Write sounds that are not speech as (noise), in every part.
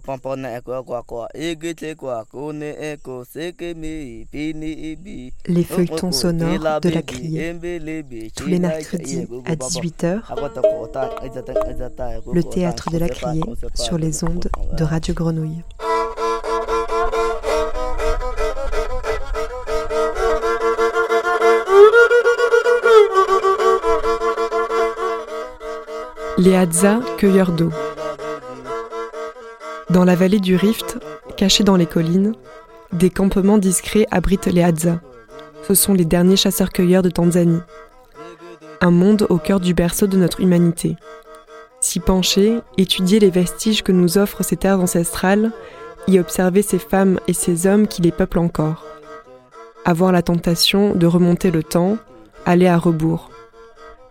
pampona eko kwa ibi Les feuilletons sonores de la criée. Tous les mercredis à 18h, le théâtre de la criée sur les ondes de Radio Grenouille. Les Hadza, cueilleurs d'eau. Dans la vallée du Rift, cachés dans les collines, des campements discrets abritent les Hadza. Ce sont les derniers chasseurs-cueilleurs de Tanzanie. Un monde au cœur du berceau de notre humanité. S'y pencher, étudier les vestiges que nous offrent ces terres ancestrales, y observer ces femmes et ces hommes qui les peuplent encore. Avoir la tentation de remonter le temps, aller à rebours.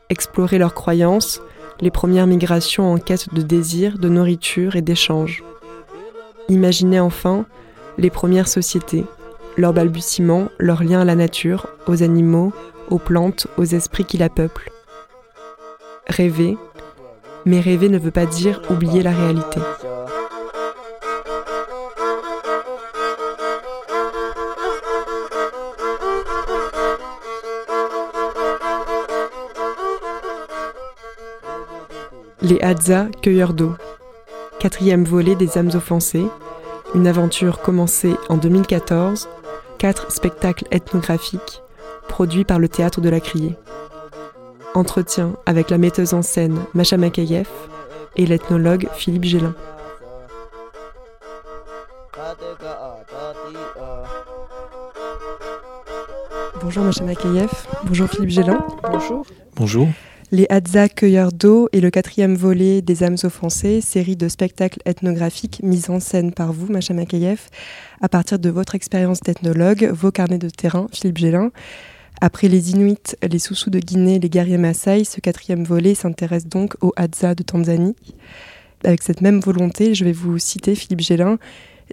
Explorer leurs croyances, les premières migrations en quête de désir, de nourriture et d'échange. Imaginer enfin les premières sociétés, leurs balbutiements, leurs liens à la nature, aux animaux, aux plantes, aux esprits qui la peuplent. Rêver, mais rêver ne veut pas dire oublier la réalité. Les Hadza, cueilleurs d'eau. Quatrième volet des âmes offensées. Une aventure commencée en 2014. Quatre spectacles ethnographiques produits par le théâtre de la Criée. Entretien avec la metteuse en scène Macha Makayev et l'ethnologue Philippe Gélin. Bonjour Macha Makayev, bonjour Philippe Gélin. Bonjour. Bonjour. Les Hadza cueilleurs d'eau et le quatrième volet des âmes offensées, série de spectacles ethnographiques mis en scène par vous, Macha Makayev, à partir de votre expérience d'ethnologue, vos carnets de terrain, Philippe Gélin. Après les Inuits, les Soussous de Guinée, les guerriers Maasai, ce quatrième volet s'intéresse donc aux Hadza de Tanzanie. Avec cette même volonté, je vais vous citer Philippe Gélin,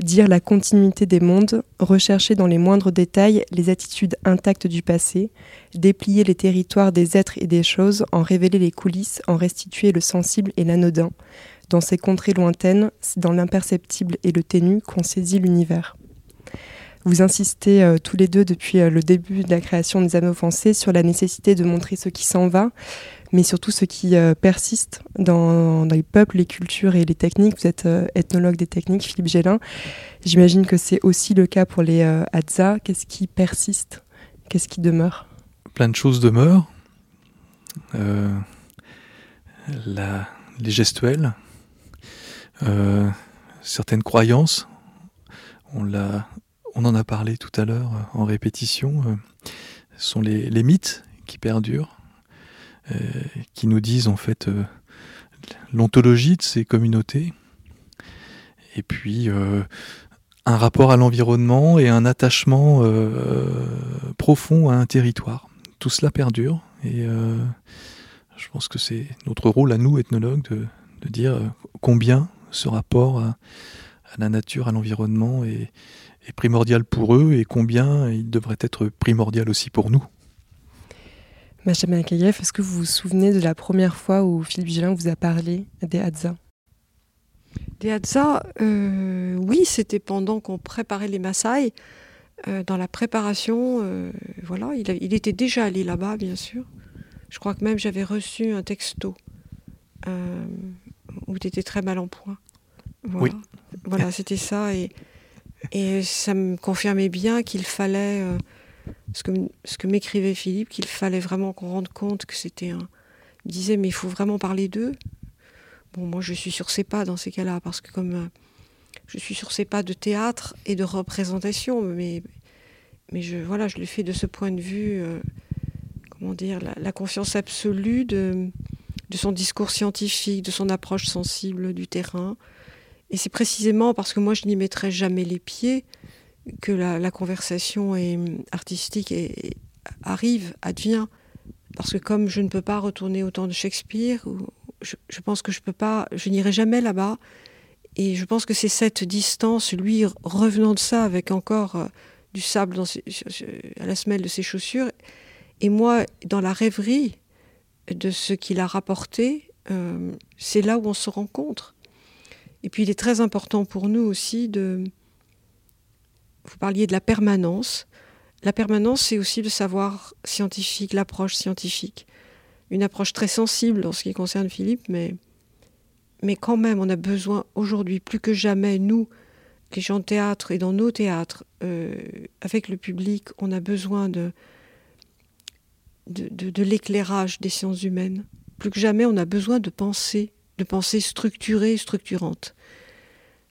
dire la continuité des mondes, rechercher dans les moindres détails les attitudes intactes du passé, déplier les territoires des êtres et des choses, en révéler les coulisses, en restituer le sensible et l'anodin. Dans ces contrées lointaines, c'est dans l'imperceptible et le ténu qu'on saisit l'univers. Vous insistez euh, tous les deux depuis euh, le début de la création des âmes offensées sur la nécessité de montrer ce qui s'en va, mais surtout ce qui euh, persiste dans, les peuples, les cultures et les techniques. Vous êtes euh, ethnologue des techniques, Philippe Gélin. J'imagine que c'est aussi le cas pour les euh, Hadza. Qu'est-ce qui persiste? Qu'est-ce qui demeure? Plein de choses demeurent. Euh, les gestuels, euh, certaines croyances. On, l'a- on en a parlé tout à l'heure en répétition. ce sont les, les mythes qui perdurent, qui nous disent en fait euh, l'ontologie de ces communautés. Et puis euh, un rapport à l'environnement et un attachement euh, profond à un territoire. Tout cela perdure et euh, je pense que c'est notre rôle à nous, ethnologues, de, dire euh, combien ce rapport à, la nature, à l'environnement est primordial pour eux et combien il devrait être primordial aussi pour nous. Macha Makayev, est-ce que vous vous souvenez de la première fois où Philippe Gélin vous a parlé des Hadza? Des Hadza, euh, oui, c'était pendant qu'on préparait les Maasai. Euh, dans la préparation, euh, voilà, il, a- il était déjà allé là-bas, bien sûr. Je crois que même j'avais reçu un texto euh, où tu étais très mal en point. Voilà, Oui. voilà c'était ça. Et, et ça me confirmait bien qu'il fallait, euh, ce que, ce que m'écrivait Philippe, qu'il fallait vraiment qu'on rende compte que c'était un. Il disait, mais il faut vraiment parler d'eux. Bon, moi, je suis sur ses pas dans ces cas-là, parce que comme euh, je suis sur ses pas de théâtre et de représentation, mais, mais je, voilà, je le fais de ce point de vue, euh, comment dire, la, la confiance absolue de, de son discours scientifique, de son approche sensible du terrain. Et c'est précisément parce que moi, je n'y mettrai jamais les pieds que la, conversation est, artistique et, et arrive, advient. Parce que comme je ne peux pas retourner au temps de Shakespeare, je, pense que je peux pas, je n'irai jamais là-bas. Et je pense que c'est cette distance, lui revenant de ça avec encore euh, du sable à la semelle de ses chaussures, et moi dans la rêverie de ce qu'il a rapporté, euh, c'est là où on se rencontre. Et puis il est très important pour nous aussi de... Vous parliez de la permanence. La permanence, c'est aussi le savoir scientifique, l'approche scientifique. Une approche très sensible en ce qui concerne Philippe, mais, mais quand même, on a besoin aujourd'hui, plus que jamais, nous, les gens de théâtre et dans nos théâtres, euh, avec le public, on a besoin de, de, l'éclairage des sciences humaines. Plus que jamais, on a besoin de penser, de pensée structurée, structurante.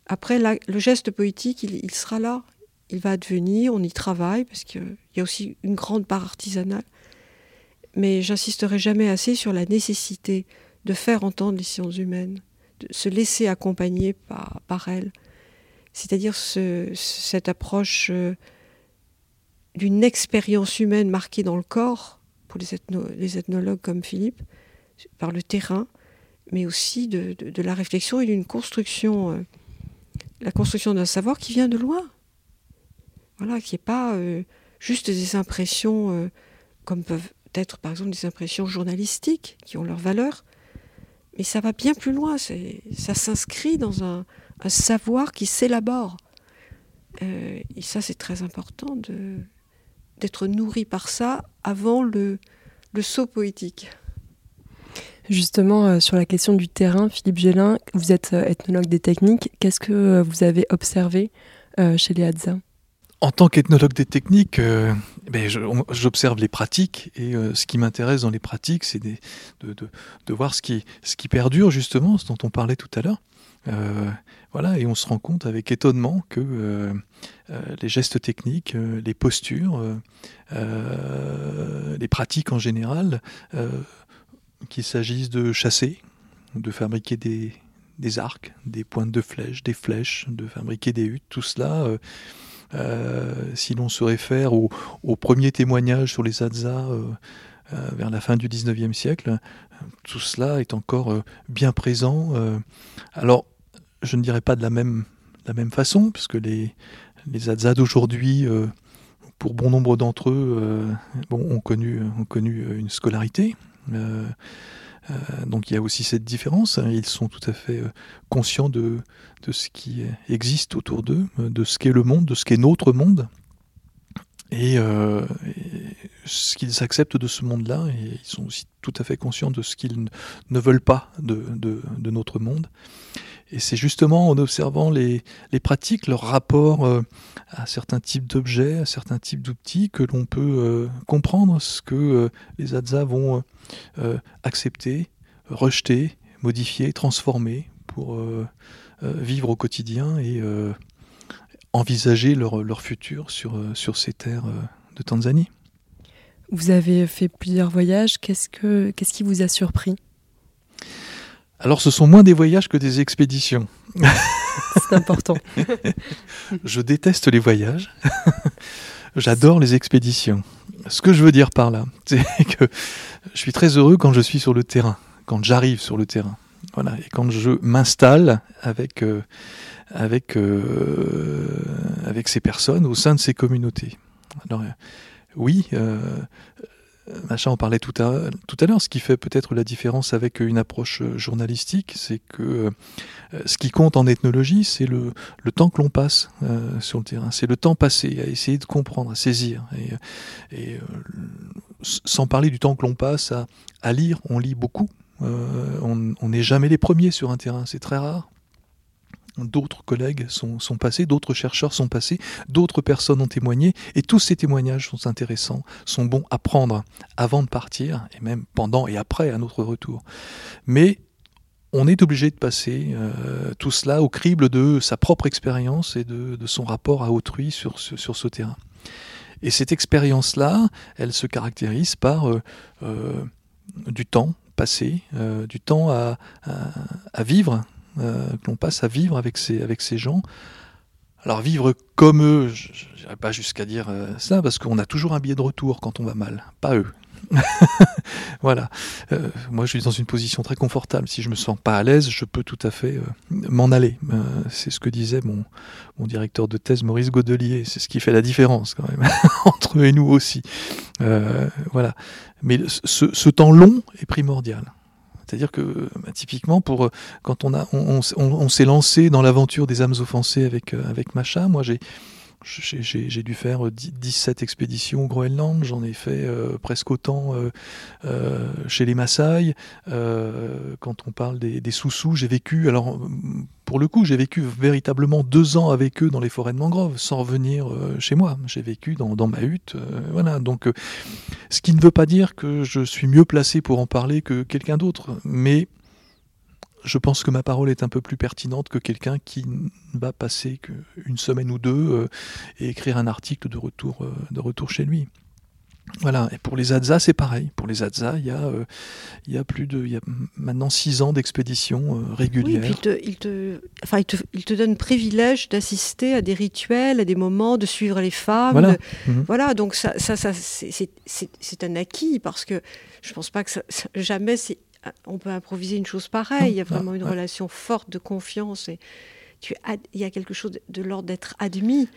Après, le geste poétique, il, sera là, il va advenir, on y travaille, parce qu'il y a aussi une grande part artisanale. Mais j'insisterai jamais assez sur la nécessité de faire entendre les sciences humaines, de se laisser accompagner par, elles. C'est-à-dire ce, cette approche euh, d'une expérience humaine marquée dans le corps, pour les, ethno, les, ethnologues comme Philippe, par le terrain, mais aussi de la réflexion et d'une construction, euh, la construction d'un savoir qui vient de loin. Voilà, qui n'est pas euh, juste des impressions euh, comme peuvent être par exemple des impressions journalistiques qui ont leur valeur, mais ça va bien plus loin, ça s'inscrit dans un, savoir qui s'élabore. Euh, et ça, c'est très important d'être nourri par ça avant le, saut poétique. Justement, sur la question du terrain, Philippe Gélin, vous êtes ethnologue des techniques. Qu'est-ce que vous avez observé chez les Hadza En tant qu'ethnologue des techniques, euh, ben j'observe les pratiques et euh, ce qui m'intéresse dans les pratiques, c'est de, de, de, voir ce qui, ce qui perdure justement, ce dont on parlait tout à l'heure. Euh, voilà, et on se rend compte avec étonnement que euh, les gestes techniques, les postures, les pratiques en général, qu'il s'agisse de chasser, de fabriquer des, des, arcs, des pointes de flèches, des flèches, de fabriquer des huttes, tout cela. Euh, euh, si l'on se réfère au, au, premier témoignage sur les Hadza euh, vers la fin du 19e siècle, tout cela est encore bien présent. alors, je ne dirais pas de la même, façon, puisque les, les d'aujourd'hui, pour bon nombre d'entre eux, ont, connu, une scolarité. Euh, euh, donc il y a aussi cette différence. Hein. Ils sont tout à fait euh, conscients de, ce qui existe autour d'eux, de ce qu'est le monde, de ce qu'est notre monde. Et, euh, ce qu'ils acceptent de ce monde-là, et ils sont aussi tout à fait conscients de ce qu'ils ne veulent pas de notre monde. Et c'est justement en observant les, les, pratiques, leur rapport euh, à certains types d'objets, à certains types d'outils, que l'on peut euh, comprendre ce que euh, les Hadza vont accepter, rejeter, modifier, transformer pour vivre au quotidien et envisager leur, leur, futur sur, sur ces terres de Tanzanie. Vous avez fait plusieurs voyages, qu'est-ce, que, qu'est-ce qui vous a surpris? Alors ce sont moins des voyages que des expéditions. (laughs) C'est important. je déteste les voyages. J'adore les expéditions. Ce que je veux dire par là, (laughs) c'est que je suis très heureux quand je suis sur le terrain, quand j'arrive sur le terrain. Voilà, et quand je m'installe avec, euh, avec, euh, avec ces personnes au sein de ces communautés. Alors, euh, oui, Machin en parlait tout à, l'heure, ce qui fait peut-être la différence avec une approche journalistique, c'est que euh, ce qui compte en ethnologie, c'est le, temps que l'on passe euh, sur le terrain, c'est le temps passé à essayer de comprendre, à saisir. Et, euh, sans parler du temps que l'on passe à, lire, on lit beaucoup, euh, on n'est jamais les premiers sur un terrain, c'est très rare d'autres collègues sont, passés, d'autres chercheurs sont passés, d'autres personnes ont témoigné, et tous ces témoignages sont intéressants, sont bons à prendre avant de partir, et même pendant et après à notre retour. Mais on est obligé de passer euh, tout cela au crible de sa propre expérience et de, son rapport à autrui sur ce, terrain. Et cette expérience-là, elle se caractérise par euh, euh, du temps passé, du temps à, vivre que l'on passe à vivre avec ces, avec ces gens. Alors vivre comme eux, je n'irai pas jusqu'à dire euh, ça, parce qu'on a toujours un billet de retour quand on va mal, pas eux. (laughs) voilà. Euh, moi, je suis dans une position très confortable. Si je me sens pas à l'aise, je peux tout à fait euh, m'en aller. Euh, c'est ce que disait mon, mon, directeur de thèse, Maurice Godelier. C'est ce qui fait la différence quand même (laughs) entre eux et nous aussi. Euh, voilà. Mais ce, temps long est primordial C'est-à-dire que bah, typiquement, pour quand on a, on, s'est lancé dans l'aventure des âmes offensées avec avec Macha, moi j'ai j'ai dû faire 17 expéditions au Groenland, j'en ai fait euh, presque autant euh, euh, chez les Maasai. quand on parle des, des Soussous, j'ai vécu, alors pour le coup, j'ai vécu véritablement deux ans avec eux dans les forêts de mangroves, sans revenir chez moi. J'ai vécu dans, ma hutte. voilà. Donc, ce qui ne veut pas dire que je suis mieux placé pour en parler que quelqu'un d'autre, mais je pense que ma parole est un peu plus pertinente que quelqu'un qui va passer qu'une semaine ou deux euh, et écrire un article euh, de retour chez lui. Voilà, et pour les Hadza, c'est pareil. Pour les Hadza, il y a, euh, il y a plus de, il y a maintenant six ans d'expédition régulière. Oui, puis il te, il te, enfin, il te, il te donne privilège d'assister à des rituels, à des moments, de suivre les femmes. Voilà, mhm. voilà donc ça, ça, ça c'est un acquis parce que je pense pas que ça, jamais on peut improviser une chose pareille. Il y a vraiment une relation forte de confiance et tu il y a quelque chose de, l'ordre d'être admis.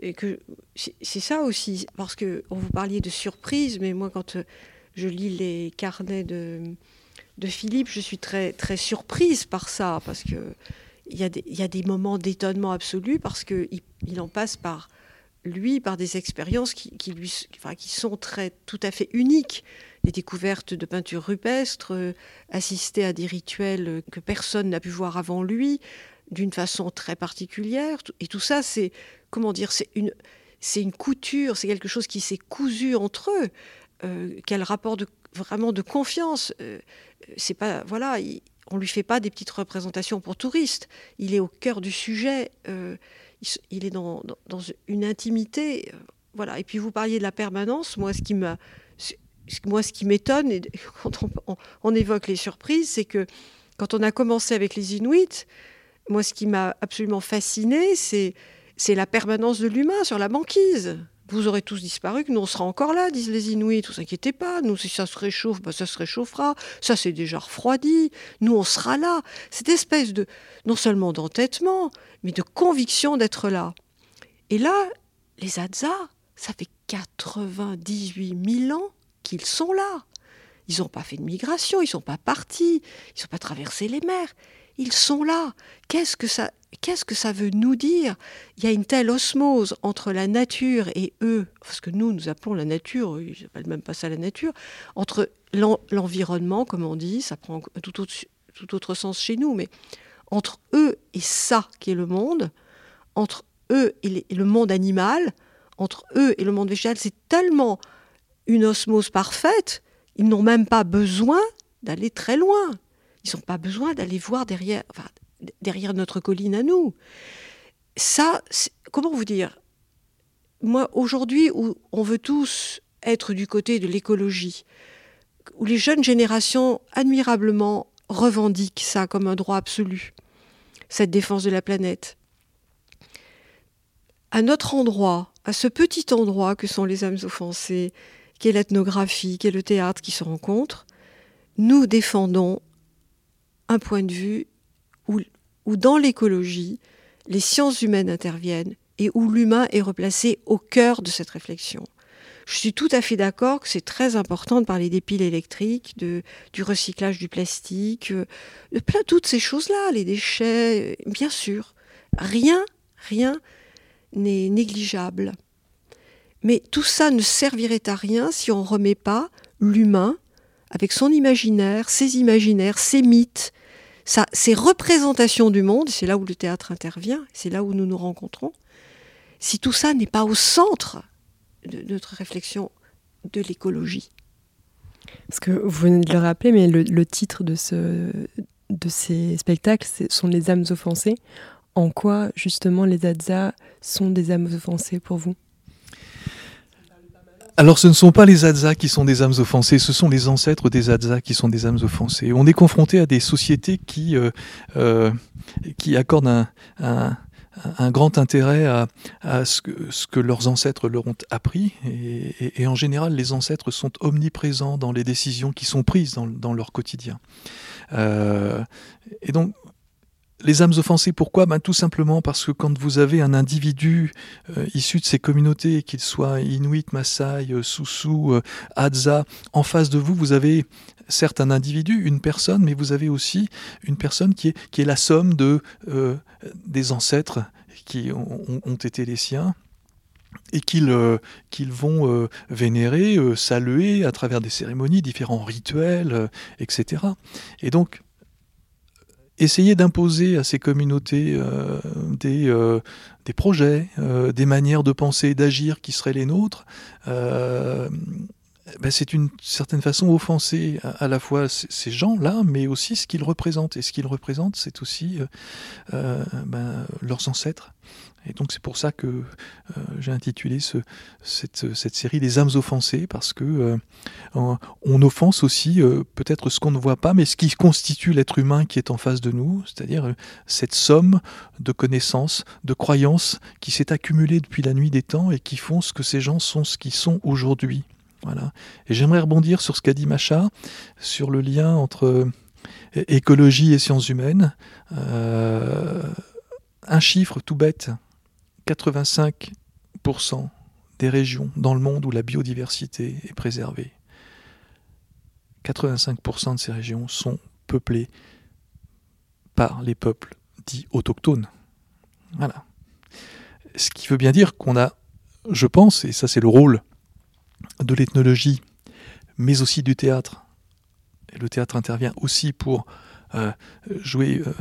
Et que c'est ça aussi, parce que on vous parliez de surprise, mais moi quand euh, je lis les carnets de, de Philippe, je suis très très surprise par ça, parce que il y a des, il y a des moments d'étonnement absolu parce que il, en passe par lui par des expériences qui, lui, enfin, qui sont très tout à fait uniques des découvertes de peintures rupestres, euh, assister à des rituels que personne n'a pu voir avant lui, d'une façon très particulière. Et tout ça, c'est, comment dire, c'est une, c'est une couture, c'est quelque chose qui s'est cousu entre eux. Euh, quel rapport de, vraiment de confiance. Euh, c'est pas, voilà, on lui fait pas des petites représentations pour touristes. Il est au cœur du sujet. il, est dans, dans, une intimité. voilà. Et puis vous parliez de la permanence. Moi, ce qui m'a moi, ce qui m'étonne, (laughs) quand on, évoque les surprises, c'est que quand on a commencé avec les Inuits, moi, ce qui m'a absolument fasciné, c'est la permanence de l'humain sur la banquise. Vous aurez tous disparu, que nous on sera encore là, disent les Inuits. Vous inquiétez pas, nous si ça se réchauffe, bah, ça se réchauffera. Ça c'est déjà refroidi. Nous on sera là. Cette espèce de non seulement d'entêtement, mais de conviction d'être là. Et là, les Hadza, ça fait 98 000 ans qu'ils sont là. Ils n'ont pas fait de migration, ils ne sont pas partis, ils n'ont pas traversé les mers. Ils sont là. Qu'est-ce que ça, veut nous dire? Il y a une telle osmose entre la nature et eux, ce que nous, nous appelons la nature, ils n'appellent même pas ça la nature, entre l'environnement, comme on dit, ça prend tout autre, tout autre sens chez nous, mais entre eux et ça qui est le monde, entre eux et le monde animal, entre eux et le monde végétal, c'est tellement une osmose parfaite, ils n'ont même pas besoin d'aller très loin. Ils n'ont pas besoin d'aller voir derrière, notre colline à nous. Ça, comment vous dire? Moi, aujourd'hui, où on veut tous être du côté de l'écologie, où les jeunes générations admirablement revendiquent ça comme un droit absolu, cette défense de la planète. À notre endroit, à ce petit endroit que sont les âmes offensées, qu'est l'ethnographie, qu'est le théâtre qui se rencontrent, nous défendons un point de vue où, où dans l'écologie, les sciences humaines interviennent et où l'humain est replacé au cœur de cette réflexion. Je suis tout à fait d'accord que c'est très important de parler des piles électriques, de, du recyclage du plastique, euh, de plein toutes ces choses-là, les déchets, euh, bien sûr. Rien, rien n'est négligeable. Mais tout ça ne servirait à rien si on ne remet pas l'humain, avec son imaginaire, ses imaginaires, ses mythes, ses représentations du monde, c'est là où le théâtre intervient, c'est là où nous nous rencontrons, si tout ça n'est pas au centre de notre réflexion de l'écologie. Parce que vous venez de le rappeler, mais le, titre de, ce, de ces spectacles sont Les âmes offensées. En quoi, justement, les Hadza sont des âmes offensées pour vous? Alors ce ne sont pas les Hadza qui sont des âmes offensées, ce sont les ancêtres des Hadza qui sont des âmes offensées. On est confronté à des sociétés qui, euh, euh, qui accordent un, un, grand intérêt à, à ce, que, ce, que, leurs ancêtres leur ont appris. Et, en général, les ancêtres sont omniprésents dans les décisions qui sont prises dans, dans leur quotidien. Euh, et donc, les âmes offensées, pourquoi? Ben, Tout simplement parce que quand vous avez un individu euh, issu de ces communautés, qu'il soit Inuit, Maasai, euh, Soussou, euh, Hadza, en face de vous, vous avez certes un individu, une personne, mais vous avez aussi une personne qui est, qui est la somme de, des ancêtres qui ont, été les siens et qu'ils vont vénérer, saluer à travers des cérémonies, différents rituels, etc. Et donc, essayer d'imposer à ces communautés euh, des, euh, des, projets, euh, des manières de penser d'agir qui seraient les nôtres, ben c'est une certaine façon offenser à, la fois ces gens-là, mais aussi ce qu'ils représentent. Et ce qu'ils représentent, c'est aussi ben, leurs ancêtres. Et donc c'est pour ça que euh, j'ai intitulé ce, cette, cette, série Les âmes offensées, parce que euh, on offense aussi euh, peut-être ce qu'on ne voit pas, mais ce qui constitue l'être humain qui est en face de nous, c'est-à-dire cette somme de connaissances, de croyances qui s'est accumulée depuis la nuit des temps et qui font ce que ces gens sont ce qu'ils sont aujourd'hui. Voilà. Et j'aimerais rebondir sur ce qu'a dit Macha, sur le lien entre écologie et sciences humaines. un chiffre tout bête 85% des régions dans le monde où la biodiversité est préservée. 85% de ces régions sont peuplées par les peuples dits autochtones. Voilà. Ce qui veut bien dire qu'on a, je pense, et ça c'est le rôle de l'ethnologie, mais aussi du théâtre, et le théâtre intervient aussi pour euh, jouer euh,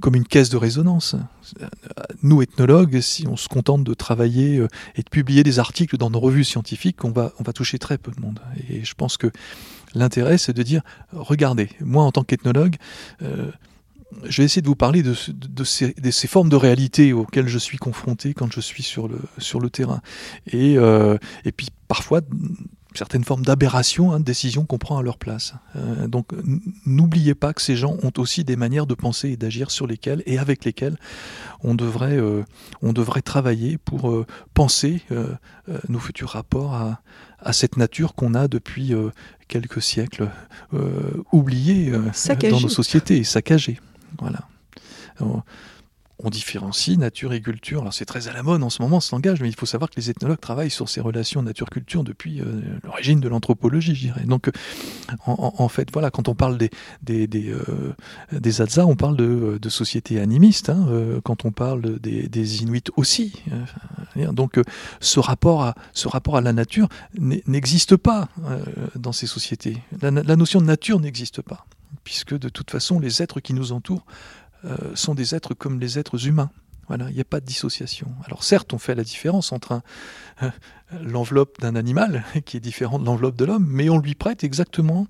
comme une caisse de résonance. Nous, ethnologues, si on se contente de travailler euh, et de publier des articles dans nos revues scientifiques, on va, toucher très peu de monde. Et je pense que l'intérêt, c'est de dire, regardez, moi en tant qu'ethnologue, euh, je vais essayer de vous parler de, ces, formes de réalité auxquelles je suis confronté quand je suis sur le, sur le terrain. Et, euh, et puis parfois certaines formes d'aberration, hein, de décisions qu'on prend à leur place. Euh, donc n'oubliez pas que ces gens ont aussi des manières de penser et d'agir sur lesquelles et avec lesquelles on devrait, euh, on devrait travailler pour euh, penser nos futurs rapports à, à cette nature qu'on a depuis quelques siècles oubliée dans nos sociétés, saccagée. Voilà on différencie nature et culture. Alors c'est très à la mode en ce moment ce langage, mais il faut savoir que les ethnologues travaillent sur ces relations nature-culture depuis euh, l'origine de l'anthropologie, je dirais. Donc en, fait, voilà, quand on parle des des, des, euh, on parle de, de sociétés animistes. Hein, euh, quand on parle des, des Inuits aussi. donc ce rapport à ce rapport à la nature n'existe pas dans ces sociétés. la notion de nature n'existe pas, puisque de toute façon les êtres qui nous entourent euh, sont des êtres comme les êtres humains. Voilà, il n'y a pas de dissociation. Alors certes, on fait la différence entre euh, (laughs) l'enveloppe d'un animal, (laughs) qui est différente de l'enveloppe de l'homme, mais on lui prête exactement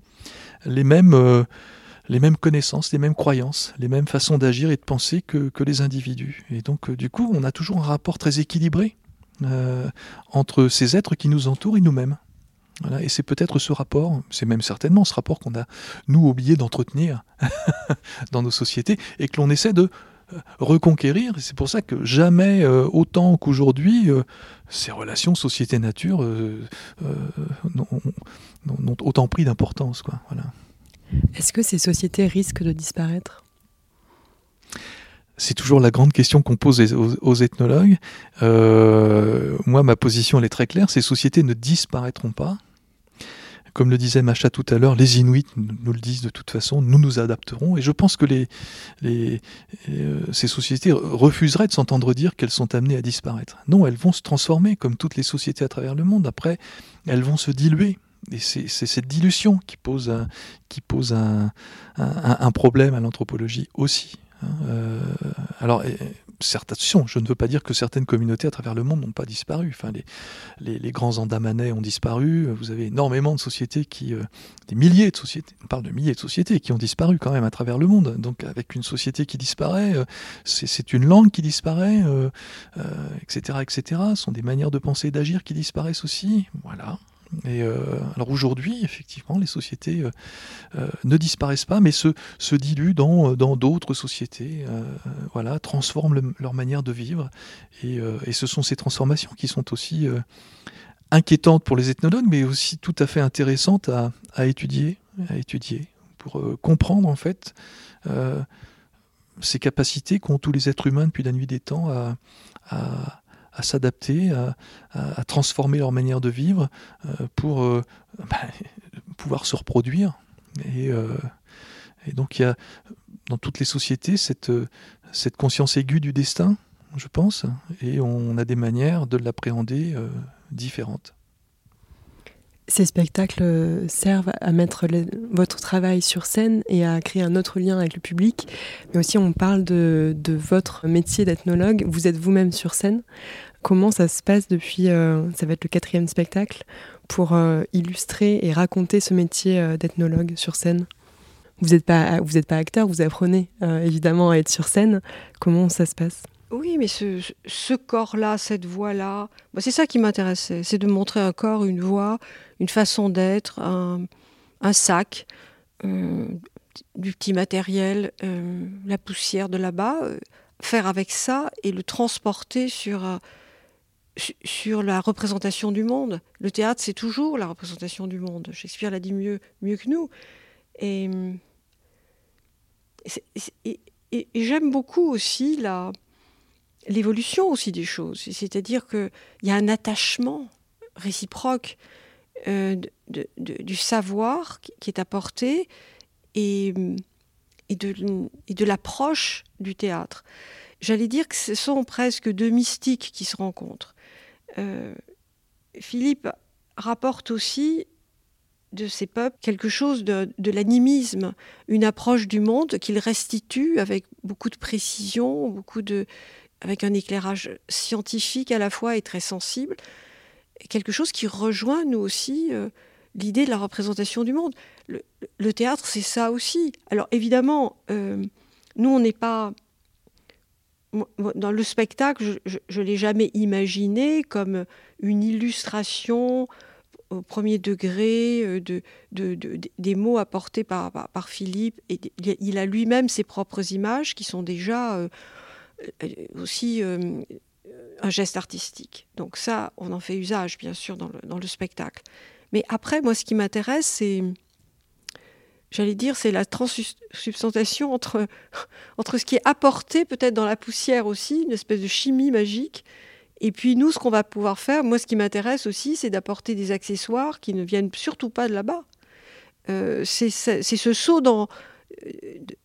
les mêmes, euh, les mêmes connaissances, les mêmes croyances, les mêmes façons d'agir et de penser que, que, les individus. Et donc, du coup, on a toujours un rapport très équilibré entre ces êtres qui nous entourent et nous-mêmes et c'est peut-être ce rapport, c'est même certainement ce rapport qu'on a, nous, oublié d'entretenir (laughs) dans nos sociétés et que l'on essaie de euh, reconquérir. C'est pour ça que jamais euh, autant qu'aujourd'hui, euh, ces relations société-nature n'ont autant pris d'importance. Voilà. Est-ce que ces sociétés risquent de disparaître? C'est toujours la grande question qu'on pose aux, ethnologues. moi, ma position, elle est très claire. Ces sociétés ne disparaîtront pas. Comme le disait Macha tout à l'heure, les Inuits nous le disent de toute façon, nous nous adapterons. Et je pense que euh, ces sociétés refuseraient de s'entendre dire qu'elles sont amenées à disparaître. Non, elles vont se transformer comme toutes les sociétés à travers le monde. Après, elles vont se diluer. Et c'est cette dilution qui pose un, problème à l'anthropologie aussi. Hein. Euh, alors, attention, je ne veux pas dire que certaines communautés à travers le monde n'ont pas disparu. Enfin, les, les, grands Andamanais ont disparu. Vous avez énormément de sociétés qui, euh, des milliers de sociétés, on parle de milliers de sociétés qui ont disparu quand même à travers le monde. Donc, avec une société qui disparaît, euh, c'est une langue qui disparaît, etc., euh, etc. Ce sont des manières de penser et d'agir qui disparaissent aussi. Voilà. Euh, alors aujourd'hui, effectivement, les sociétés euh, euh, ne disparaissent pas, mais se, diluent dans d'autres sociétés, voilà, transforment leur manière de vivre. Et, ce sont ces transformations qui sont aussi inquiétantes pour les ethnologues, mais aussi tout à fait intéressantes à, étudier, à étudier, pour comprendre en fait ces capacités qu'ont tous les êtres humains depuis la nuit des temps à, s'adapter, à, transformer leur manière de vivre euh, pour euh, (laughs) bah, pouvoir se reproduire. Et, et, donc il y a dans toutes les sociétés cette conscience aiguë du destin, je pense, et on a des manières de l'appréhender différentes. Ces spectacles servent à mettre votre travail sur scène et à créer un autre lien avec le public. Mais aussi, on parle de, votre métier d'ethnologue. Vous êtes vous-même sur scène. Comment ça se passe depuis, euh, ça va être le quatrième spectacle, pour euh, illustrer et raconter ce métier euh, d'ethnologue sur scène Vous n'êtes pas, vous pas acteur, vous apprenez évidemment à être sur scène. Comment ça se passe? Oui, mais ce, corps-là, cette voix-là, c'est ça qui m'intéressait, c'est de montrer un corps, une voix, une façon d'être, un, sac, euh, du petit matériel, la poussière de là-bas, faire avec ça et le transporter sur, sur la représentation du monde. Le théâtre, c'est toujours la représentation du monde. Shakespeare l'a dit mieux, mieux que nous. Et, j'aime beaucoup aussi la l'évolution aussi des choses. C'est-à-dire qu'il y a un attachement réciproque euh, du savoir qui est apporté et, et de, de l'approche du théâtre. J'allais dire que ce sont presque deux mystiques qui se rencontrent. Euh, Philippe rapporte aussi de ces peuples quelque chose de, l'animisme, une approche du monde qu'il restitue avec beaucoup de précision, beaucoup de, avec un éclairage scientifique à la fois et très sensible, quelque chose qui rejoint nous aussi euh, l'idée de la représentation du monde. Le, théâtre, c'est ça aussi. Alors évidemment, euh, nous, on n'est pas... Dans le spectacle, je ne l'ai jamais imaginé comme une illustration au premier degré euh, de, des mots apportés par, Philippe. Et il a lui-même ses propres images qui sont déjà euh, aussi euh, un geste artistique. Donc ça, on en fait usage, bien sûr, dans le, spectacle. Mais après, moi, ce qui m'intéresse, c'est, j'allais dire, c'est la transsubstantiation entre, entre ce qui est apporté peut-être dans la poussière aussi, une espèce de chimie magique, et puis nous, ce qu'on va pouvoir faire, moi, ce qui m'intéresse aussi, c'est d'apporter des accessoires qui ne viennent surtout pas de là-bas. Euh, c'est ce saut dans,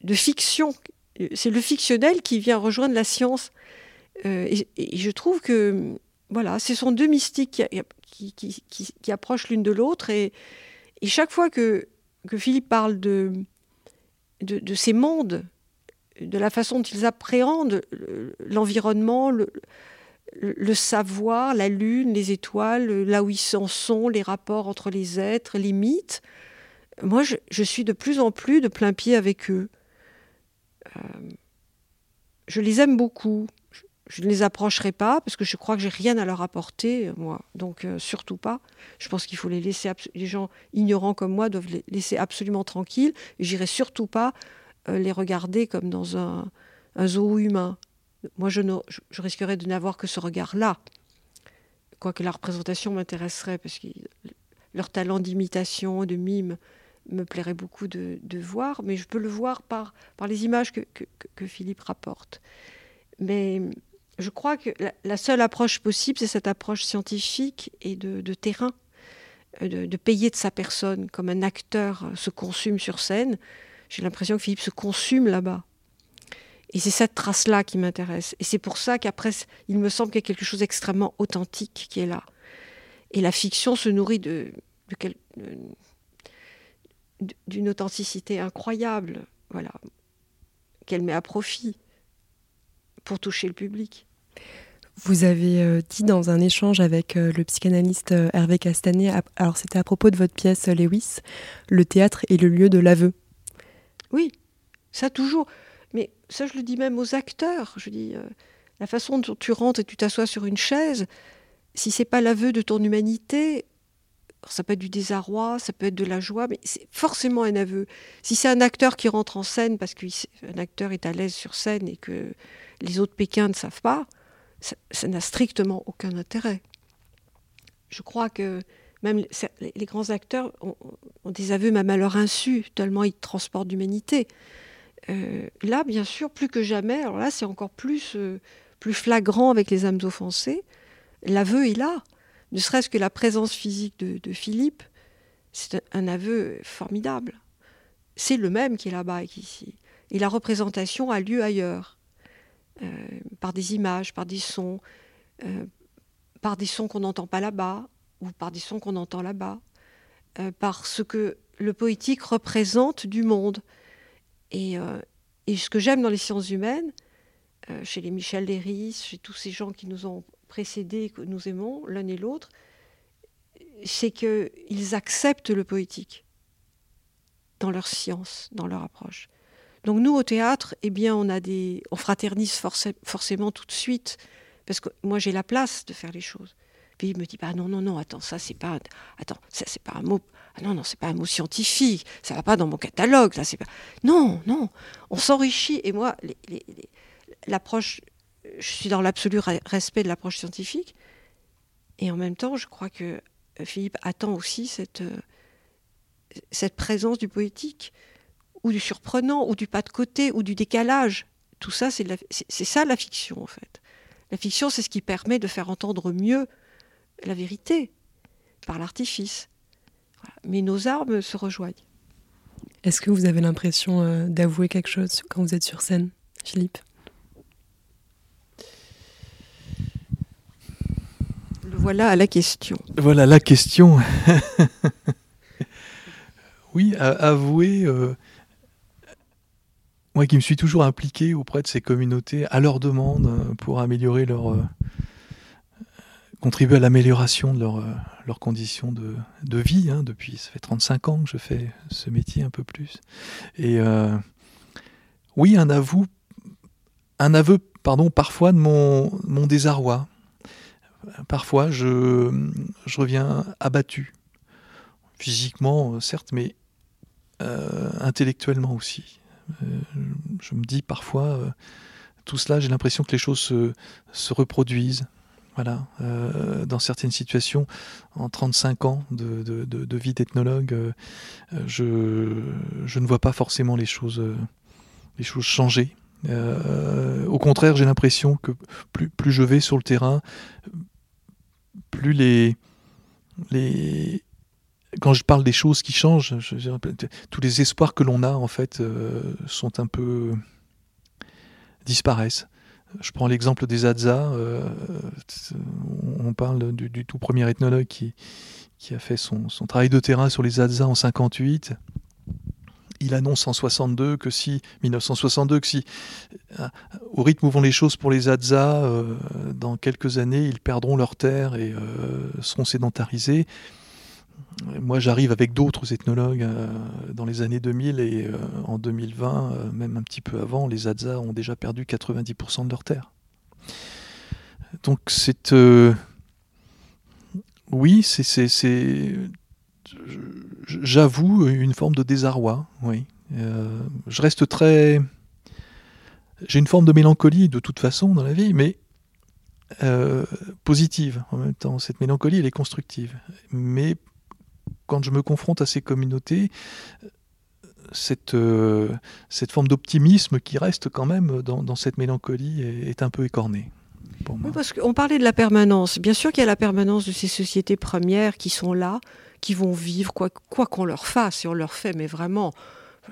de fiction c'est le fictionnel qui vient rejoindre la science. Euh, et, je trouve que voilà, ce sont deux mystiques qui, approchent l'une de l'autre. Et, chaque fois que, Philippe parle de, de, ces mondes, de la façon dont ils appréhendent l'environnement, le, le, savoir, la lune, les étoiles, là où ils en sont, les rapports entre les êtres, les mythes, moi je suis de plus en plus de plein pied avec eux. Euh, je les aime beaucoup. Je ne les approcherai pas parce que je crois que j'ai rien à leur apporter, moi. Donc, euh, surtout pas. Je pense qu'il faut les laisser. Les gens ignorants comme moi doivent les laisser absolument tranquilles. J'irai surtout pas euh, les regarder comme dans un, zoo humain. Moi, je, je risquerais de n'avoir que ce regard-là. Quoique la représentation m'intéresserait parce que leur talent d'imitation, de mime, me plairait beaucoup de, voir, mais je peux le voir par, par les images que, que, Philippe rapporte. Mais je crois que la, seule approche possible, c'est cette approche scientifique et de, terrain, euh, de, payer de sa personne, comme un acteur se consume sur scène. J'ai l'impression que Philippe se consume là-bas. Et c'est cette trace-là qui m'intéresse. Et c'est pour ça qu'après, il me semble qu'il y a quelque chose d'extrêmement authentique qui est là. Et la fiction se nourrit d'une authenticité incroyable, voilà, qu'elle met à profit pour toucher le public. Vous avez euh, dit dans un échange avec euh, le psychanalyste euh, Hervé Castanet, alors c'était à propos de votre pièce Lewis, le théâtre est le lieu de l'aveu. Oui, ça toujours. Mais ça, je le dis même aux acteurs. Je dis, la façon dont tu rentres et tu t'assois sur une chaise, si c'est pas l'aveu de ton humanité, ça peut être du désarroi, ça peut être de la joie, mais c'est forcément un aveu. Si c'est un acteur qui rentre en scène parce qu'un acteur est à l'aise sur scène et que les autres Pékins ne savent pas, ça n'a strictement aucun intérêt. Je crois que même les grands acteurs ont, des aveux même à leur insu, tellement ils transportent d'humanité. euh, là, bien sûr, plus que jamais, alors là, c'est encore plus, euh, plus flagrant avec les âmes offensées, l'aveu est là. Ne serait-ce que la présence physique de, Philippe, c'est un, aveu formidable. C'est le même qui est là-bas et qui ici. Et la représentation a lieu ailleurs, par des images, par des sons, par des sons qu'on n'entend pas là-bas, ou par des sons qu'on entend là-bas, par ce que le poétique représente du monde. Euh, et, ce que j'aime dans les sciences humaines, euh, chez les Michel Léris, chez tous ces gens qui nous ont précédés, que nous aimons l'un et l'autre, c'est qu'ils acceptent le poétique dans leur science, dans leur approche. Donc nous, au théâtre, eh bien, on, a des, on fraternise forcément tout de suite, parce que moi, j'ai la place de faire les choses. Puis il me dit, bah non, non, non, attends, ça, c'est pas, attends, ça, c'est pas un mot ah non, non, c'est pas un mot scientifique, ça va pas dans mon catalogue. Là, c'est pas... Non, non, on s'enrichit. Et moi, l'approche, je suis dans l'absolu respect de l'approche scientifique. Et en même temps, je crois que euh, Philippe attend aussi cette, euh, cette présence du poétique, ou du surprenant, ou du pas de côté, ou du décalage. Tout ça, c'est ça la fiction, en fait. La fiction, c'est ce qui permet de faire entendre mieux la vérité par l'artifice mais nos armes se rejoignent. Est-ce que vous avez l'impression euh, d'avouer quelque chose quand vous êtes sur scène, Philippe? Le voilà à la question. Voilà la question. (laughs) oui, avouer. Euh, moi qui me suis toujours impliqué auprès de ces communautés à leur demande euh, pour améliorer leur, contribuer à l'amélioration de leurs leur conditions de, vie. Hein, depuis, ça fait 35 ans que je fais ce métier un peu plus. Et euh, oui, un aveu, un aveu pardon, parfois de mon, désarroi. Parfois, je, reviens abattu. Physiquement, certes, mais euh, intellectuellement aussi. Euh, je me dis parfois, tout cela, j'ai l'impression que les choses se, se reproduisent. Voilà, euh, dans certaines situations, en 35 ans de, vie d'ethnologue, euh, je, ne vois pas forcément les choses, les choses changer. Euh, au contraire, j'ai l'impression que plus, plus, je vais sur le terrain, plus les, les, quand je parle des choses qui changent, tous les espoirs que l'on a en fait sont un peu disparaissent. Je prends l'exemple des Hadza. Euh, on parle du, tout premier ethnologue qui, a fait son, travail de terrain sur les Hadza en 58. Il annonce en 62 que si 1962 que si euh, au rythme où vont les choses pour les Hadza, euh, dans quelques années ils perdront leurs terres et seront sédentarisés. Moi, j'arrive avec d'autres ethnologues euh, dans les années 2000 et euh, en 2020, euh, même un petit peu avant, les Hadza ont déjà perdu 90% de leurs terres. Donc c'est... oui, c'est... J'avoue une forme de désarroi, oui. je reste très... J'ai une forme de mélancolie de toute façon dans la vie, mais positive en même temps. Cette mélancolie, elle est constructive. Mais quand je me confronte à ces communautés, cette, euh, cette forme d'optimisme qui reste quand même dans, cette mélancolie est, un peu écornée. Oui, parce qu'on parlait de la permanence. Bien sûr qu'il y a la permanence de ces sociétés premières qui sont là, qui vont vivre quoi qu'on leur fasse, et on leur fait, mais vraiment,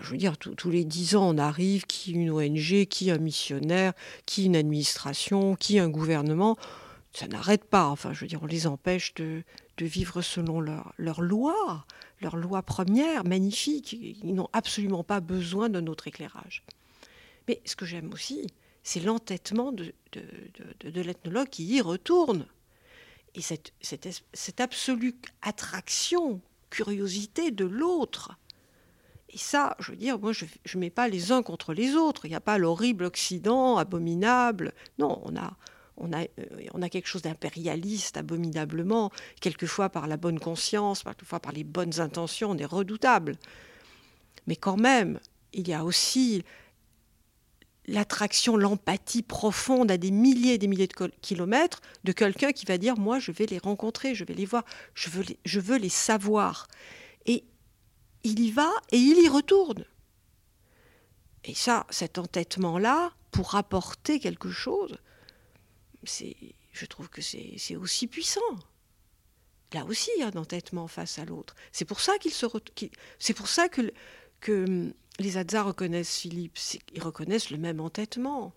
je veux dire, tous les dix ans, on arrive, qui une ONG, qui un missionnaire, qui une administration, qui un gouvernement. Ça n'arrête pas. Enfin, je veux dire, on les empêche de, de vivre selon leurs leur lois, leurs lois premières, magnifiques. Ils n'ont absolument pas besoin de notre éclairage. Mais ce que j'aime aussi, c'est l'entêtement de, de, l'ethnologue qui y retourne. Et cette, cette, absolue attraction, curiosité de l'autre. Et ça, je veux dire, moi, je ne mets pas les uns contre les autres. Il n'y a pas l'horrible Occident, abominable. Non, on a, euh, on a, quelque chose d'impérialiste, abominablement, quelquefois par la bonne conscience, quelquefois par les bonnes intentions, on est redoutable. Mais quand même, il y a aussi l'attraction, l'empathie profonde à des milliers et des milliers de kilomètres de quelqu'un qui va dire moi je vais les rencontrer, je vais les voir, je veux je veux les savoir. Et il y va et il y retourne. Et ça, cet entêtement-là, pour apporter quelque chose, je trouve que c'est aussi puissant. Là aussi, il y a un entêtement face à l'autre. C'est pour ça qu'il se, c'est pour ça que, hum, les Hadza reconnaissent Philippe. Ils reconnaissent le même entêtement.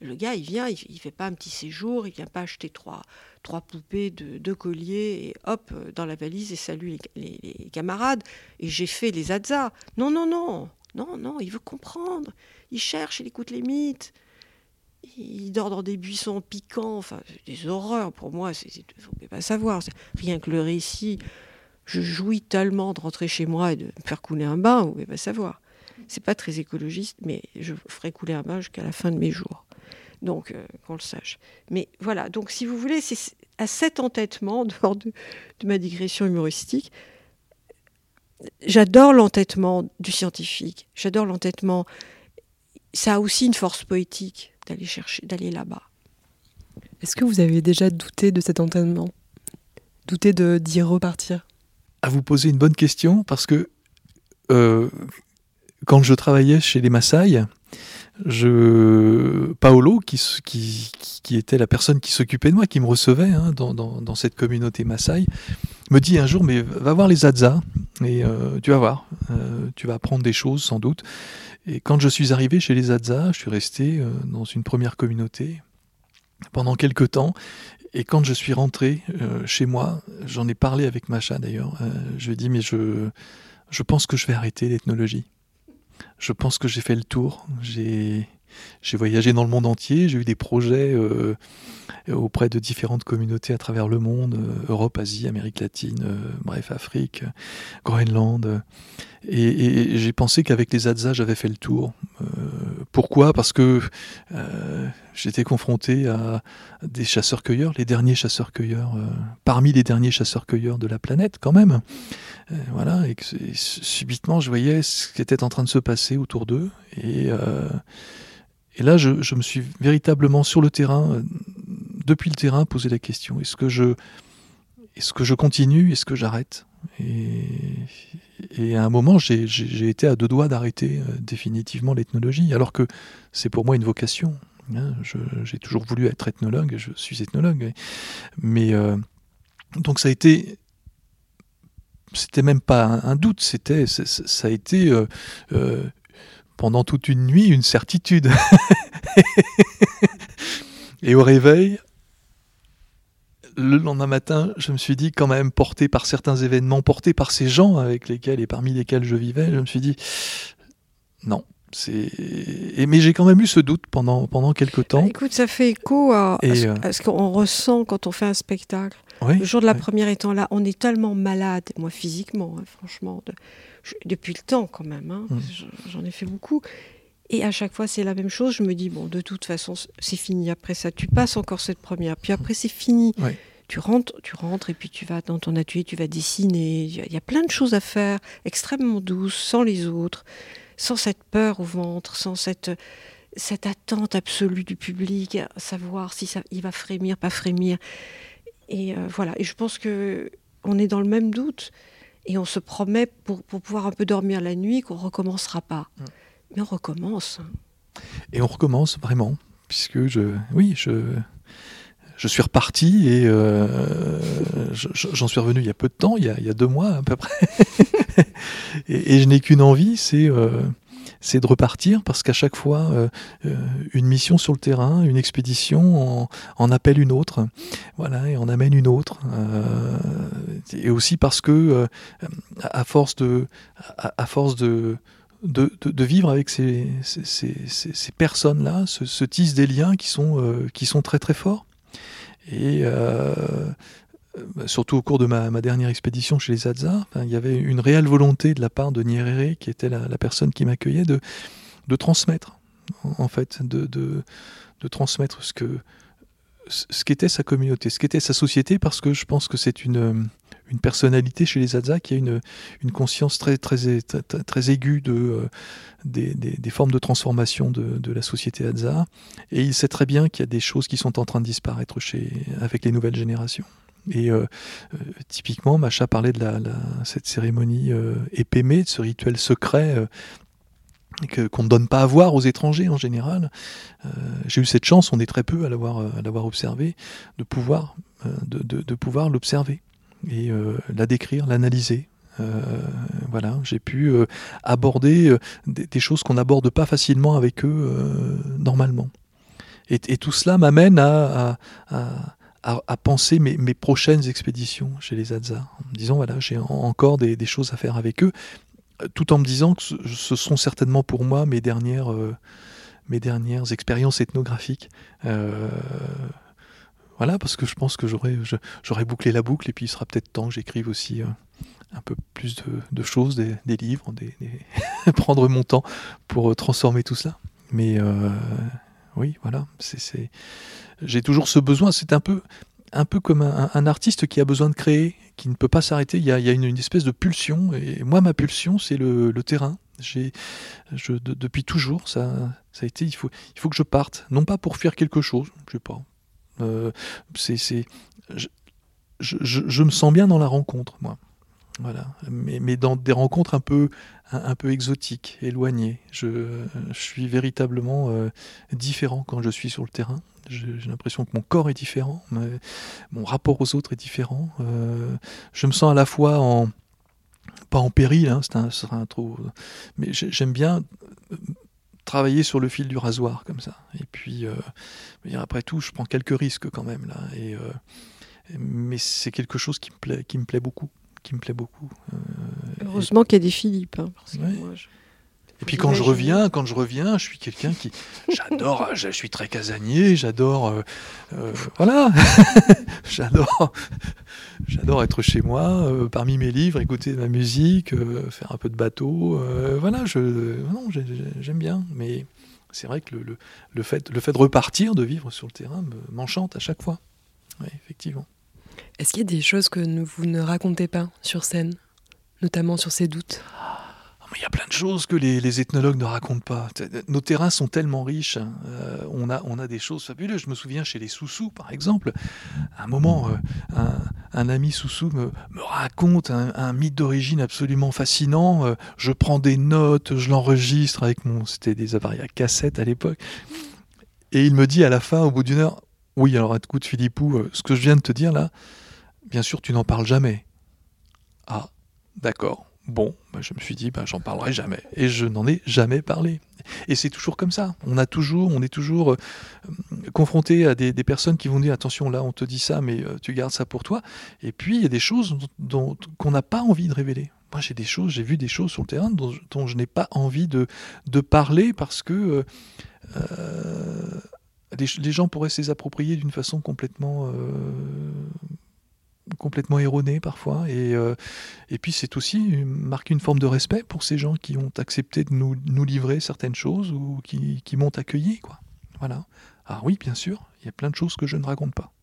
Le gars, il vient, il, ne fait pas un petit séjour, il vient pas acheter trois, trois poupées de deux colliers et hop dans la valise et salut les, camarades. Et j'ai fait les Hadza. Non, non, non, non, non, il veut comprendre. Il cherche, il écoute les mythes. Il dort dans des buissons piquants, enfin, des horreurs pour moi, vous ne pouvez pas savoir. Rien que le récit, je jouis tellement de rentrer chez moi et de me faire couler un bain, vous ne pouvez pas savoir. C'est pas très écologiste, mais je ferai couler un bain jusqu'à la fin de mes jours. Donc, euh, qu'on le sache. Mais voilà, donc si vous voulez, c'est à cet entêtement, dehors de, de ma digression humoristique, j'adore l'entêtement du scientifique, j'adore l'entêtement. Ça a aussi une force poétique d'aller chercher, d'aller là-bas. Est-ce que vous avez déjà douté de cet entêtement Douté d'y repartir? À vous poser une bonne question, parce que euh, quand je travaillais chez les Maasai, je, Paolo, qui, qui, qui, était la personne qui s'occupait de moi, qui me recevait hein, dans, dans, dans, cette communauté Maasai, me dit un jour, mais va voir les Hadza, et euh, tu vas voir, euh, tu vas apprendre des choses sans doute. Et quand je suis arrivé chez les Hadza, je suis resté euh, dans une première communauté pendant quelques temps, et quand je suis rentré euh, chez moi, j'en ai parlé avec Macha d'ailleurs, euh, je lui ai dit, mais je, je pense que je vais arrêter l'ethnologie. Je pense que j'ai fait le tour. J'ai j'ai voyagé dans le monde entier, j'ai eu des projets euh, auprès de différentes communautés à travers le monde, euh, Europe, Asie, Amérique latine, euh, bref, Afrique, Groenland. Et, j'ai pensé qu'avec les Hadza, j'avais fait le tour. pourquoi? Parce que j'étais confronté à des chasseurs-cueilleurs, les derniers chasseurs-cueilleurs, parmi les derniers chasseurs-cueilleurs de la planète quand même. voilà, et que subitement, je voyais ce qui était en train de se passer autour d'eux. Et et là, je, me suis véritablement sur le terrain, euh, depuis le terrain, posé la question est-ce que je, est-ce que je continue Est-ce que j'arrête? Et, à un moment, j'ai été à deux doigts d'arrêter euh, définitivement l'ethnologie, alors que c'est pour moi une vocation. Hein. j'ai toujours voulu être ethnologue, je suis ethnologue. Mais euh, donc ça a été c'était même pas un, doute, c'était, ça a été pendant toute une nuit une certitude. (laughs) et au réveil, le lendemain matin, je me suis dit, quand même, porté par certains événements, porté par ces gens avec lesquels et parmi lesquels je vivais, je me suis dit, non. Et, mais j'ai quand même eu ce doute pendant, pendant quelques temps. Bah, écoute, ça fait écho à, euh, ce, qu'on ressent quand on fait un spectacle. Le jour de la première étant là, on est tellement malade, moi physiquement, hein, franchement, de, depuis le temps quand même, hein. mmh. j'en ai fait beaucoup. Et à chaque fois, c'est la même chose. Je me dis, bon, de toute façon, c'est fini. Après ça, tu passes encore cette première. Puis après, c'est fini. Tu rentres, tu rentres et puis tu vas dans ton atelier, tu vas dessiner. Il y a plein de choses à faire, extrêmement douces, sans les autres, sans cette peur au ventre, sans cette, cette attente absolue du public, à savoir si ça, il va frémir, pas frémir. Et euh, voilà. Et je pense que on est dans le même doute et on se promet pour, pour pouvoir un peu dormir la nuit qu'on recommencera pas. Mm. Mais on recommence. Et on recommence vraiment, puisque je, oui, je, je suis reparti et euh, j'en suis revenu il y a peu de temps, il y a, il y a deux mois à peu près. (laughs) et, et, je n'ai qu'une envie, c'est euh, c'est de repartir parce qu'à chaque fois, euh, euh, une mission sur le terrain, une expédition en, appelle une autre, voilà, et en amène une autre. Euh, et aussi parce que, à force de, à, force de, de, de, vivre avec ces, ces, ces, personnes-là, se, se, tissent des liens qui sont, qui sont très très forts. Et surtout au cours de ma, dernière expédition chez les Hadza, il y avait une réelle volonté de la part de Nyerere, qui était la, personne qui m'accueillait, de, transmettre, en fait, de, transmettre ce qu'était sa communauté, ce qu'était sa société, parce que je pense que c'est une, personnalité chez les Hadza qui a une, conscience très, aiguë euh, des, formes de transformation de, de, la société Hadza. Et il sait très bien qu'il y a des choses qui sont en train de disparaître chez, avec les nouvelles générations. Et euh, euh, typiquement, Macha parlait de cette cérémonie euh, épémée, de ce rituel secret qu'on ne donne pas à voir aux étrangers en général. Euh, j'ai eu cette chance, on est très peu à l'avoir, observé, de pouvoir, l'observer et la décrire, l'analyser. voilà, j'ai pu aborder des, choses qu'on n'aborde pas facilement avec eux normalement. Et, tout cela m'amène à, penser mes, prochaines expéditions chez les Hadza, en me disant voilà, j'ai encore des, choses à faire avec eux, tout en me disant que ce, sont certainement pour moi mes dernières, euh, mes dernières expériences ethnographiques. Euh, voilà, parce que je pense que j'aurais bouclé la boucle, et puis il sera peut-être temps que j'écrive aussi euh, un peu plus de, choses, des, des livres, des, (laughs) prendre mon temps pour transformer tout cela. Mais oui, voilà, c'est j'ai toujours ce besoin. C'est un peu, un peu comme un, artiste qui a besoin de créer, qui ne peut pas s'arrêter. Il y a, une, espèce de pulsion. Et moi, ma pulsion, c'est le, terrain. J'ai, depuis toujours, ça, ça a été. Il faut, il faut que je parte, non pas pour faire quelque chose. Je sais pas. Euh, c'est, je, je, me sens bien dans la rencontre, moi. Voilà, mais, mais, dans des rencontres un peu, un, peu exotiques, éloignées. Je, je suis véritablement euh, différent quand je suis sur le terrain. J'ai l'impression que mon corps est différent, mon rapport aux autres est différent. Euh, je me sens à la fois en pas en péril, hein, c'est un, un trop, mais j'aime bien euh, travailler sur le fil du rasoir comme ça. Et puis, euh, après tout, je prends quelques risques quand même là. Et, mais c'est quelque chose qui me plaît, qui me plaît beaucoup, qui me plaît beaucoup. Heureusement qu'il y a des Philippe. Hein, et puis quand je reviens, quand je reviens, je suis quelqu'un qui (laughs) j'adore, je suis très casanier, j'adore, euh, euh, voilà, (laughs) j'adore, j'adore être chez moi, euh, parmi mes livres, écouter de la musique, faire un peu de bateau, voilà, je, non, j'aime bien, mais c'est vrai que le, le, fait, le fait de repartir, de vivre sur le terrain, m'enchante à chaque fois, oui, effectivement. Est-ce qu'il y a des choses que vous ne racontez pas sur scène, notamment sur ces doutes? Il y a plein de choses que les, ethnologues ne racontent pas. Nos terrains sont tellement riches. Euh, on, a, on a des choses fabuleuses. Je me souviens chez les Soussous, par exemple, à un moment, euh, un, ami Soussou me, raconte un, mythe d'origine absolument fascinant. Euh, je prends des notes, je l'enregistre avec mon. C'était des appareils à cassette à l'époque. Et il me dit à la fin, au bout d'une heure Oui, alors écoute, Philippou, ce que je viens de te dire là, bien sûr, tu n'en parles jamais. Ah, d'accord. Bon, bah, je me suis dit, bah, j'en parlerai jamais. Et je n'en ai jamais parlé. Et c'est toujours comme ça. On a toujours, on est toujours euh, confronté à des, personnes qui vont dire attention là, on te dit ça, mais euh, tu gardes ça pour toi. Et puis il y a des choses dont, qu'on n'a pas envie de révéler. Moi, j'ai des choses, j'ai vu des choses sur le terrain dont, je n'ai pas envie de, de parler parce que euh, les, gens pourraient se les approprier d'une façon complètement complètement erroné parfois. Et, euh, et puis c'est aussi marquer une forme de respect pour ces gens qui ont accepté de nous, nous livrer certaines choses ou qui, qui m'ont accueilli. Quoi. Voilà. Ah oui, bien sûr, il y a plein de choses que je ne raconte pas.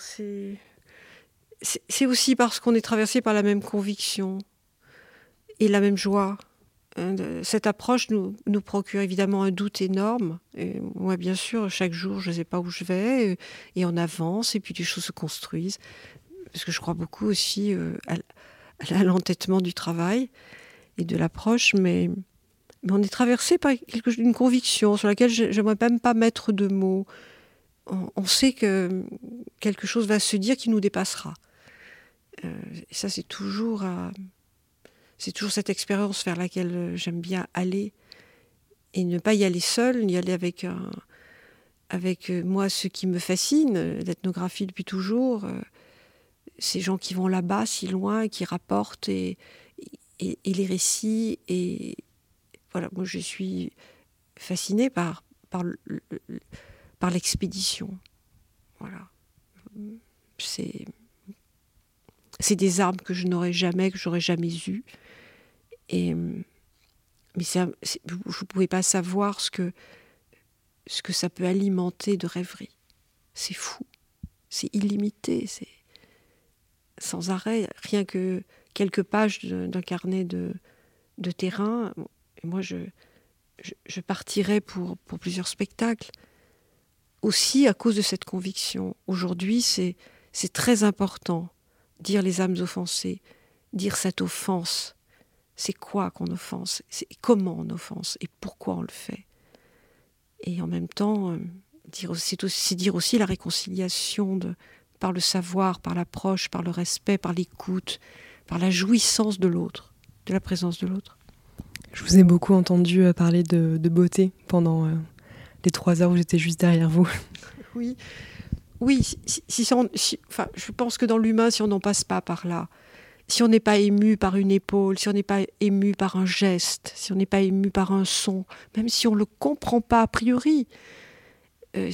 C'est aussi parce qu'on est traversé par la même conviction et la même joie. Hein, cette approche nous, procure évidemment un doute énorme. Moi, bien sûr, chaque jour, je ne sais pas où je vais, et on avance, et puis les choses se construisent. Parce que je crois beaucoup aussi euh, à, l'entêtement du travail et de l'approche, mais, on est traversé par quelque, une conviction sur laquelle je n'aimerais même pas mettre de mots on, sait que quelque chose va se dire qui nous dépassera. Euh, ça, c'est toujours, euh, toujours cette expérience vers laquelle j'aime bien aller et ne pas y aller seul, y aller avec avec moi ce qui me fascine, l'ethnographie depuis toujours. ces gens qui vont là-bas, si loin, qui rapportent et, et, les récits. Et voilà, moi je suis fascinée par, par, par l'expédition. Voilà. C'est, c'est des armes que je n'aurais jamais, que j'aurais jamais eues. Et, mais c'est, vous ne pouvez pas savoir ce que, ce que ça peut alimenter de rêverie. C'est fou. C'est illimité. C'est sans arrêt. Rien que quelques pages d'un carnet de, de terrain. Et moi, je, je, partirais pour, pour plusieurs spectacles. Aussi à cause de cette conviction. Aujourd'hui, c'est très important. Dire les âmes offensées, dire cette offense. C'est quoi qu'on offense? Comment on offense? Et pourquoi on le fait? Et en même temps, euh, c'est aussi, dire aussi la réconciliation par le savoir, par l'approche, par le respect, par l'écoute, par la jouissance de l'autre, de la présence de l'autre. Je vous ai beaucoup entendu euh, parler de, beauté pendant euh, les trois heures où j'étais juste derrière vous. (laughs) Oui, oui. Si, enfin, je pense que dans l'humain, si on n'en passe pas par là, si on n'est pas ému par une épaule, si on n'est pas ému par un geste, si on n'est pas ému par un son, même si on ne le comprend pas a priori, euh,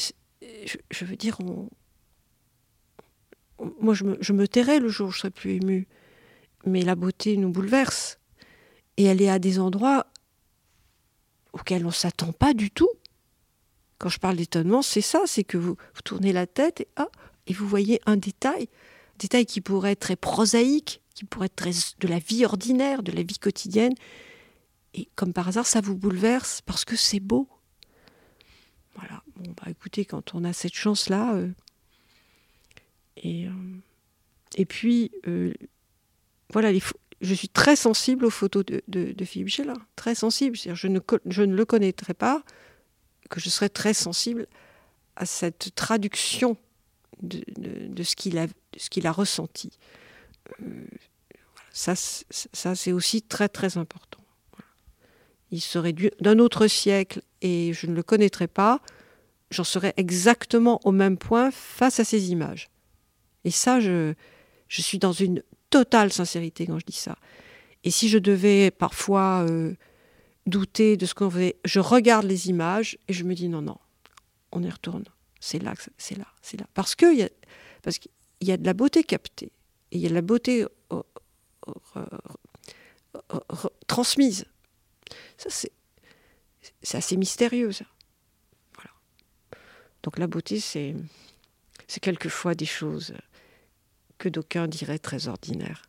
je, veux dire, moi je me, je me tairais le jour où je serais plus ému, mais la beauté nous bouleverse. Et elle est à des endroits auxquels on ne s'attend pas du tout. Quand je parle d'étonnement, c'est ça, c'est que vous, tournez la tête et, ah, et vous voyez un détail, détail qui pourrait être très prosaïque, qui pourrait être de la vie ordinaire, de la vie quotidienne. Et comme par hasard, ça vous bouleverse parce que c'est beau. Voilà. Bon, bah écoutez, quand on a cette chance-là, euh, et, euh, et puis, euh, voilà, les, je suis très sensible aux photos de, Philippe Gélin, très sensible. Je ne, je ne le connaîtrais pas, que je serais très sensible à cette traduction de, ce qu'il a, ressenti. Euh, ça, ça c'est aussi très très important. Il serait d'un autre siècle et je ne le connaîtrais pas, j'en serais exactement au même point face à ces images. Et ça, je, je suis dans une totale sincérité quand je dis ça. Et si je devais parfois euh, douter de ce qu'on faisait, je regarde les images et je me dis non, non, on y retourne. C'est là, c'est là, c'est là. Parce qu'il y, a, y a de la beauté captée et il y a de la beauté transmise. Ça, c'est, assez mystérieux, ça. Voilà. Donc la beauté, c'est, c'est quelquefois des choses que d'aucuns diraient très ordinaire.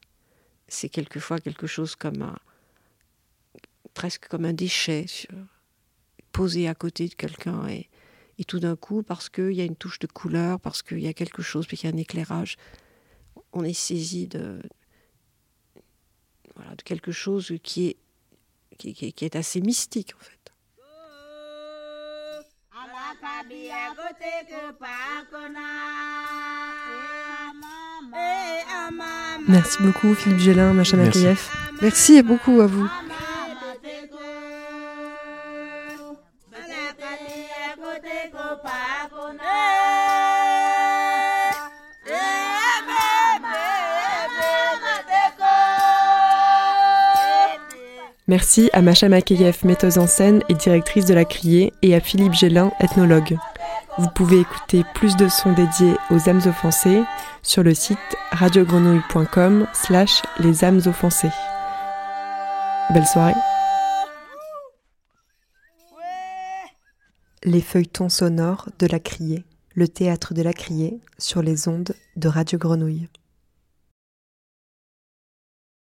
C'est quelquefois quelque chose comme un, presque comme un déchet posé à côté de quelqu'un et, et, tout d'un coup, parce qu'il y a une touche de couleur, parce qu'il y a quelque chose, parce qu'il y a un éclairage, on est saisi de, voilà, de quelque chose qui est, qui, qui est assez mystique en fait. Merci beaucoup Philippe Gélin, Macha Makayev. Merci beaucoup à vous. Merci à Macha Makayev, metteuse en scène et directrice de la Criée, et à Philippe Gélin, ethnologue. Vous pouvez écouter plus de sons dédiés aux âmes offensées sur le site radiogrenouille.com slash les âmes offensées. Belle soirée. Les feuilletons sonores de la criée, le théâtre de la criée sur les ondes de Radio Grenouille.